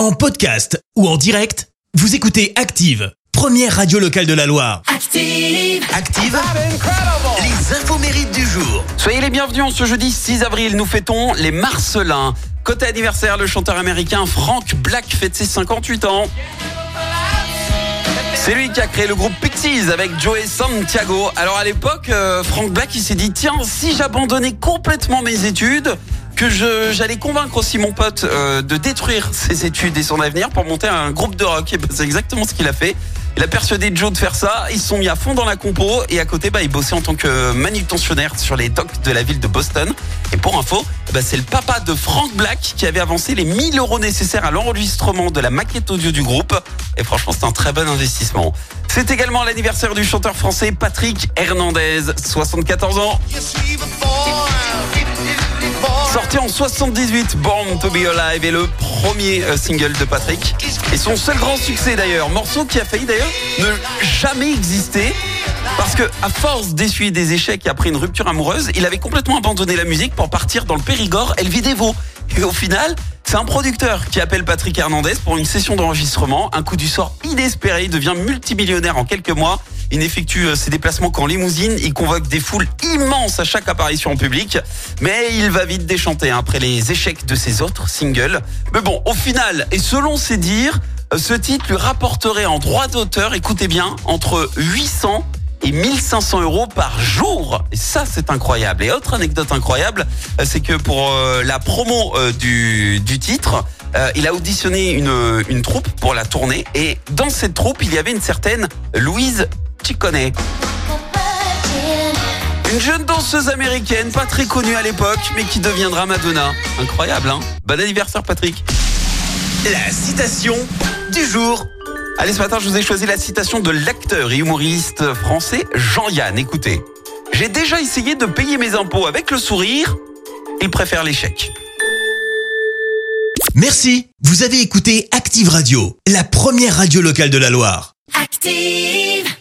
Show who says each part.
Speaker 1: En podcast ou en direct, vous écoutez Active, première radio locale de la Loire.
Speaker 2: Active.
Speaker 1: Active, les infos mérites du jour.
Speaker 3: Soyez les bienvenus en ce jeudi 6 avril, nous fêtons les Marcelins. Côté anniversaire, le chanteur américain Frank Black fête ses 58 ans. C'est lui qui a créé le groupe Pixies avec Joey Santiago. Alors à l'époque, euh, Frank Black il s'est dit tiens si j'abandonnais complètement mes études, que j'allais convaincre aussi mon pote euh, de détruire ses études et son avenir pour monter un groupe de rock. Et ben, c'est exactement ce qu'il a fait. Il a persuadé Joe de faire ça. Ils se sont mis à fond dans la compo et à côté, bah, il bossait en tant que manutentionnaire sur les docks de la ville de Boston. Et pour info, bah, c'est le papa de Frank Black qui avait avancé les 1000 euros nécessaires à l'enregistrement de la maquette audio du groupe. Et franchement, c'est un très bon investissement. C'est également l'anniversaire du chanteur français Patrick Hernandez, 74 ans. Sorti en 78, Born to Be Alive est le premier euh, single de Patrick. Et son seul grand succès d'ailleurs, morceau qui a failli d'ailleurs ne jamais exister. Parce que à force d'essuyer des échecs et après une rupture amoureuse, il avait complètement abandonné la musique pour partir dans le Périgord Vidévo. Et au final, c'est un producteur qui appelle Patrick Hernandez pour une session d'enregistrement. Un coup du sort inespéré, il devient multimillionnaire en quelques mois. Il effectue euh, ses déplacements qu'en limousine. Il convoque des foules immenses à chaque apparition en public. Mais il va vite déchanter hein, après les échecs de ses autres singles. Mais bon, au final, et selon ses dires, euh, ce titre lui rapporterait en droit d'auteur, écoutez bien, entre 800 et 1500 euros par jour. Et ça, c'est incroyable. Et autre anecdote incroyable, euh, c'est que pour la promo du, titre, il a auditionné une, une troupe pour la tournée. Et dans cette troupe, il y avait une certaine Louise Ciccone. Une jeune danseuse américaine, pas très connue à l'époque, mais qui deviendra Madonna. Incroyable, hein Bon anniversaire, Patrick.
Speaker 1: La citation du jour.
Speaker 3: Allez, ce matin, je vous ai choisi la citation de l'acteur et humoriste français Jean-Yann. Écoutez, j'ai déjà essayé de payer mes impôts avec le sourire. Il préfère l'échec.
Speaker 1: Merci, vous avez écouté Active Radio, la première radio locale de la Loire.
Speaker 2: Active.